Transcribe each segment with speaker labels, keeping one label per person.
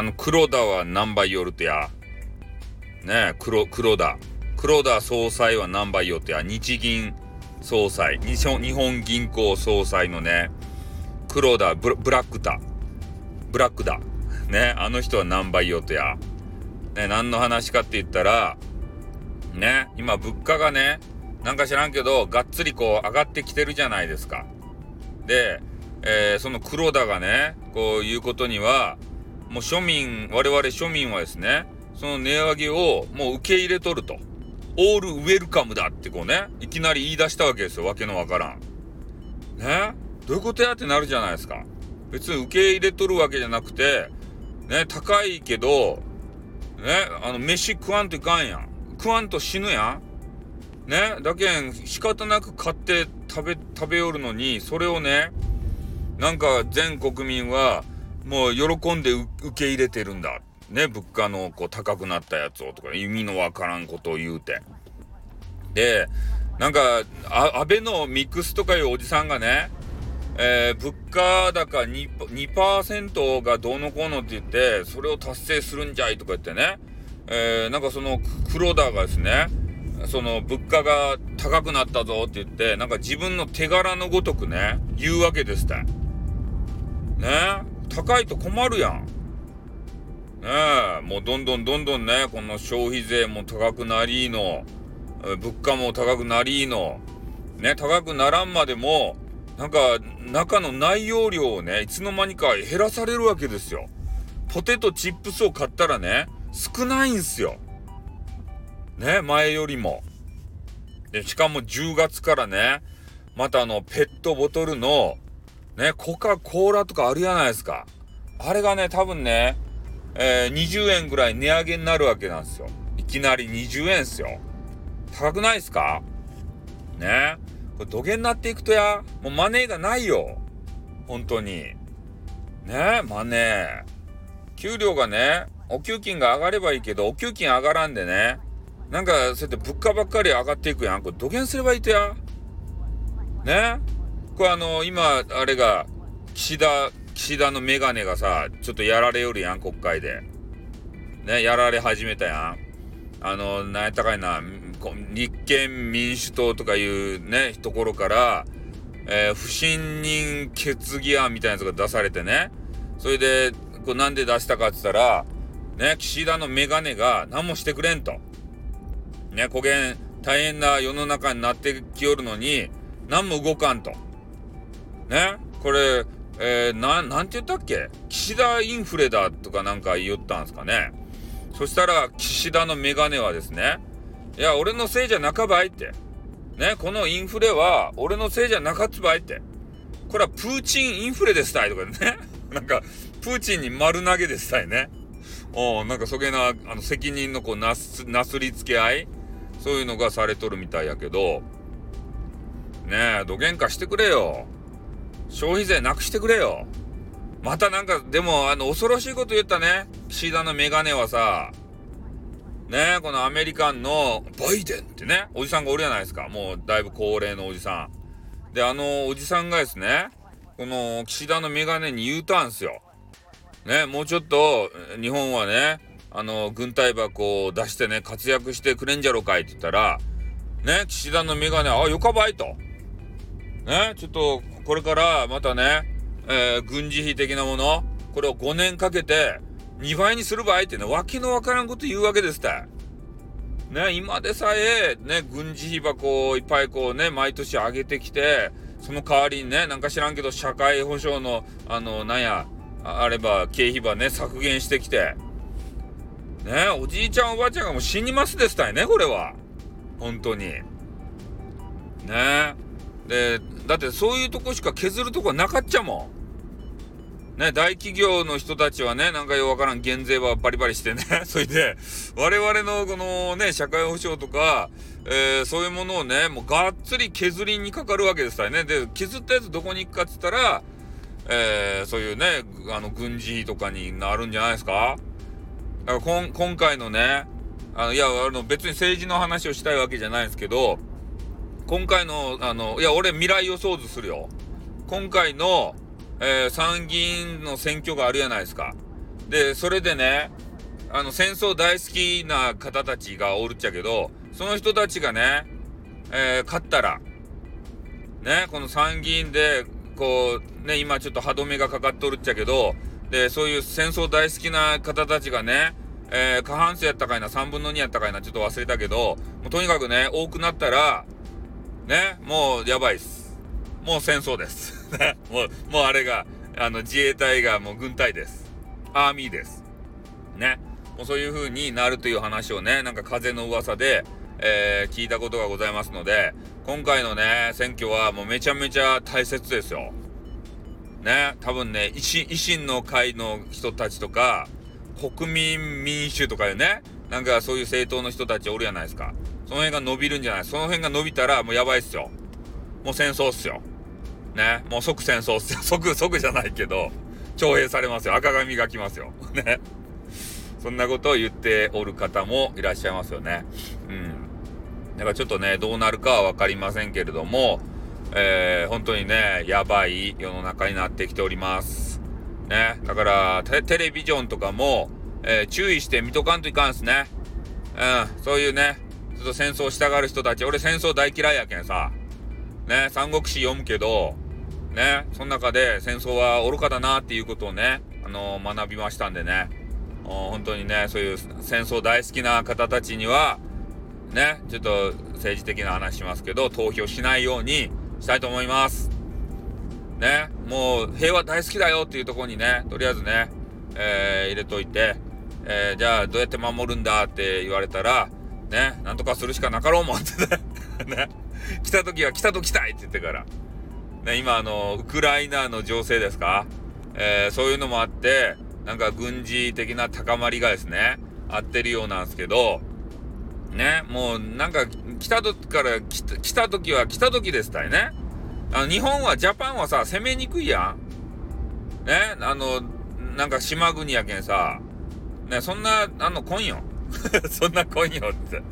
Speaker 1: あの、黒田は何倍よるとや。ね黒、黒田。黒田総裁は何倍よとや。日銀総裁。日本銀行総裁のね、黒田ブ、ブラックだ。ブラックだ。ね、あの人は何倍よとや。ね、何の話かって言ったら、ね、今物価がね、なんか知らんけど、がっつりこう上がってきてるじゃないですか。で、えー、その黒田がね、こういうことには、もう庶民、我々庶民はですね、その値上げをもう受け入れとると。オールウェルカムだってこうね、いきなり言い出したわけですよ。わけのわからん。ね？どういうことやってなるじゃないですか。別に受け入れとるわけじゃなくて、ね、高いけど、ね、あの、飯食わんといかんやん。食わんと死ぬやん。ね、だけん仕方なく買って食べ、食べよるのに、それをね、なんか全国民はもう喜んで受け入れてるんだ。ね、物価のこう高くなったやつをとか意味のわからんことを言うて。で、なんか、アベノミックスとかいうおじさんがね、えー、物価高 2%, 2がどうのこうのって言って、それを達成するんじゃいとか言ってね、えー、なんかその黒田がですね、その物価が高くなったぞって言って、なんか自分の手柄のごとくね、言うわけですって。ね高いと困るやん。ねえ、もうどんどんどんどんね、この消費税も高くなりの、物価も高くなりの、ね、高くならんまでも、なんか、中の内容量をね、いつの間にか減らされるわけですよ。ポテトチップスを買ったらね、少ないんすよ。ね、前よりも。で、しかも10月からね、またあの、ペットボトルの、ね、コカ・コーラとかあるやないですか。あれがね、多分ね、えー、20円ぐらい値上げになるわけなんですよ。いきなり20円っすよ。高くないっすか？ね。これ土下になっていくとや、もうマネーがないよ。本当に。ねマネー。給料がね、お給金が上がればいいけど、お給金上がらんでね。なんか、そうやって物価ばっかり上がっていくやん。これ土下すればいいとや。ねこれあの、今、あれが、岸田、岸田のメガネがさ、ちょっとやられよるやん、国会で。ね、やられ始めたやん。あの、なんやったかいな、立憲民主党とかいうね、ところから、えー、不信任決議案みたいなやつが出されてね。それで、こうなんで出したかって言ったら、ね、岸田のメガネが何もしてくれんと。ね、焦げん、大変な世の中になってきよるのに、何も動かんと。ねこれ、えー、な、なんて言ったっけ？岸田インフレだとかなんか言ったんですかね。そしたら、岸田のメガネはですね、いや、俺のせいじゃなかばいって。ね、このインフレは、俺のせいじゃなかっつばいって。これはプーチンインフレですたいとかね。なんか、プーチンに丸投げですたいね。おなんかそげな、あの、責任のこう、なす、なすりつけ合いそういうのがされとるみたいやけど、ねえ、どげんかしてくれよ。消費税なくしてくれよ。またなんか、でも、あの、恐ろしいこと言ったね。岸田のメガネはさ、ねこのアメリカンのバイデンってね、おじさんがおるじゃないですか。もう、だいぶ高齢のおじさん。で、あの、おじさんがですね、この、岸田のメガネに言うたんすよ。ね、もうちょっと、日本はね、あの、軍隊箱を出してね、活躍してくれんじゃろかいって言ったら、ね、岸田のメガネ、あ、よかばいと。ね、ちょっと、これからまたね、えー、軍事費的なもの、これを5年かけて2倍にする場合ってね、わけのわからんこと言うわけですって。ね、今でさえ、ね、軍事費箱をいっぱいこうね、毎年上げてきて、その代わりにね、なんか知らんけど、社会保障の、あの、なんや、あれば、経費ばね、削減してきて。ね、おじいちゃんおばあちゃんがもう死にますですたいね、これは。本当に。ねで、だってそういうとこしか削るとこはなかっちゃもん。ね、大企業の人たちはね、なんかよわからん減税はバリバリしてね。それで、我々のこのね、社会保障とか、えー、そういうものをね、もうがっつり削りにかかるわけですからね。で、削ったやつどこに行くかっつったら、えー、そういうね、あの、軍事とかになるんじゃないですか？だから今回のね、あの、いや、あの、別に政治の話をしたいわけじゃないんですけど、今回の、あの、いや、俺未来予想図するよ。今回の、えー、参議院の選挙があるやないですか。で、それでね、あの、戦争大好きな方たちがおるっちゃけど、その人たちがね、えー、勝ったら、ね、この参議院で、こう、ね、今ちょっと歯止めがかかっとるっちゃけど、で、そういう戦争大好きな方たちがね、えー、過半数やったかいな、3分の2やったかいな、ちょっと忘れたけど、もうとにかくね、多くなったら、ね、もうやばいっす。もう戦争です。ね、もう、もうあれが、あの、自衛隊がもう軍隊です。アーミーです。ね。もうそういう風になるという話をね、なんか風の噂で、えー、聞いたことがございますので、今回のね、選挙はもうめちゃめちゃ大切ですよ。ね、多分ね、維新維新の会の人たちとか、国民民主とかいうね、なんかそういう政党の人たちおるじゃないですか。その辺が伸びるんじゃない？その辺が伸びたらもうやばいっすよ。もう戦争っすよ。ね、もう即戦争っすよ。即、即じゃないけど、徴兵されますよ。赤紙が来ますよ。ね？そんなことを言っておる方もいらっしゃいますよね。うん。だからちょっとね、どうなるかはわかりませんけれども、えー、本当にね、やばい世の中になってきております。ね？だからテ、テレビジョンとかも、えー、注意して見とかんといかんすね。うん、そういうね、っと戦争したがる人たち、俺戦争大嫌いやけんさ。ね、三国志読むけど、ね、その中で戦争は愚かだなっていうことをね、あのー、学びましたんでね、本当にね、そういう戦争大好きな方たちには、ね、ちょっと政治的な話しますけど、投票しないようにしたいと思います。ね、もう平和大好きだよっていうところにね、とりあえずね、えー、入れといて、えー、じゃあどうやって守るんだって言われたら、ね、なんとかするしかなかろうもんってね、ね、来た時は来たと来たいって言ってから、ね、今あの、ウクライナの情勢ですか、えー、そういうのもあって、なんか軍事的な高まりがですね、合ってるようなんですけど、ね、もうなんか来た時から来た来た時は来た時ですたいね。あの日本は、ジャパンはさ、攻めにくいやん。ね、あの、なんか島国やけんさ、ね、そんな、あの、来んよ。そんな来んよって。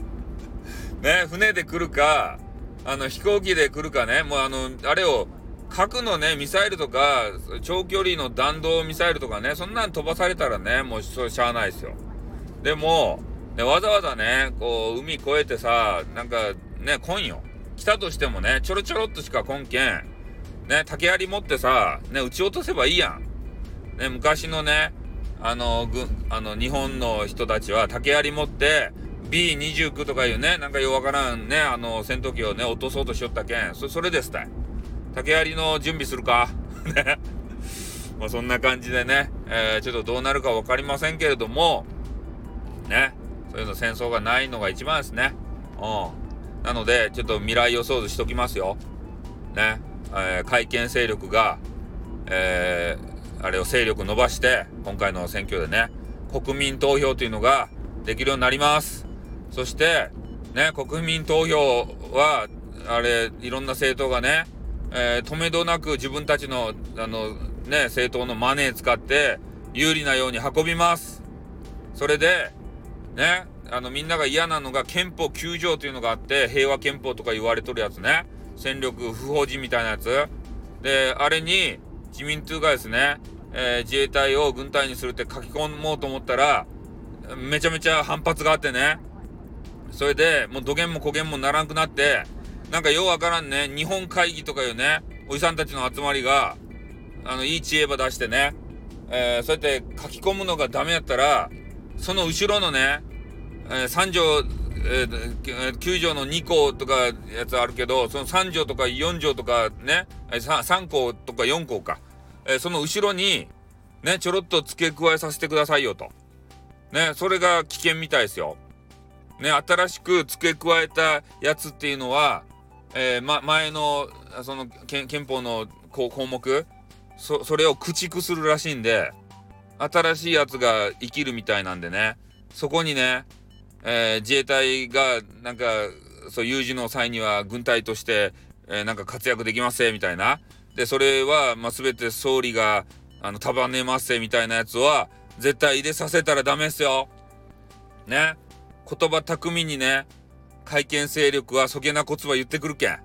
Speaker 1: ね、船で来るか、あの、飛行機で来るかね、もうあの、あれを、核のね、ミサイルとか、長距離の弾道ミサイルとかね、そんなん飛ばされたらね、もうそれしゃあないですよ。でも、ね、わざわざね、こう、海越えてさ、なんか、ね、来んよ。来たとしてもね、ちょろちょろっとしか来んけん。ね、竹槍持ってさ、ね、撃ち落とせばいいやん。ね、昔のね、あの、ぐ、あの、日本の人たちは竹槍持って、B29 とかいうね、なんかようわからんね、あの、戦闘機をね、落とそうとしよったけん。そ、それですたい。竹槍の準備するか？ね。まあそんな感じでね、えー、ちょっとどうなるか分かりませんけれども、ね、そういうの戦争がないのが一番ですね。うん。なので、ちょっと未来予想図しときますよ。ね、えー、会見勢力が、えー、あれを勢力伸ばして、今回の選挙でね、国民投票というのができるようになります。そして、ね、国民投票は、あれ、いろんな政党がね、えー、止めどなく自分たちの、あの、ね、政党のマネー使って有利なように運びます。それで、ね、あの、みんなが嫌なのが憲法9条というのがあって、平和憲法とか言われとるやつね。戦力不法人みたいなやつ。で、あれに自民党がですね、えー、自衛隊を軍隊にするって書き込もうと思ったら、めちゃめちゃ反発があってね。それで、もう土源も古源もならんくなって、なんかようわからんね、日本会議とかいうね、おじさんたちの集まりが、あの、いい知恵ば出してね、えー、そうやって書き込むのがダメやったら、その後ろのね、えー、3条、えー、9条の2項とかやつあるけど、その3条とか4条とかね、3, 3項とか4項か、え、その後ろに、ね、ちょろっと付け加えさせてくださいよと。ね、それが危険みたいですよ。ね、新しく付け加えたやつっていうのは、えー、ま、前の、その、憲法の項目、そ、それを駆逐するらしいんで、新しいやつが生きるみたいなんでね、そこにね、えー、自衛隊が、なんか、そう、有事の際には軍隊として、えー、なんか活躍できますみたいな。で、それは、まあ、全て総理が、あの、束ねますみたいなやつは、絶対入れさせたらダメっすよ。ね。言葉巧みにね、改憲勢力はそげな言葉言ってくるけん。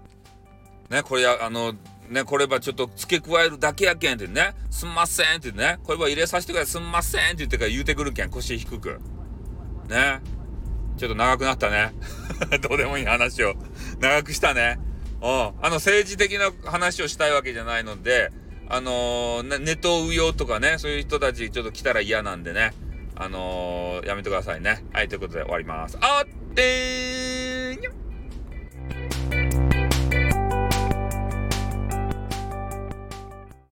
Speaker 1: ね、これあの、ね、こればちょっと付け加えるだけやけんってね、すんませんってね、これば入れさせてください、すんませんって言ってから言うてくるけん、腰低く。ね。ちょっと長くなったね。どうでもいい話を。長くしたね。うん。あの、政治的な話をしたいわけじゃないので、あのー、ネトウヨとかね、そういう人たちちょっと来たら嫌なんでね、あのー、やめてくださいね。はい、ということで終わります。あってー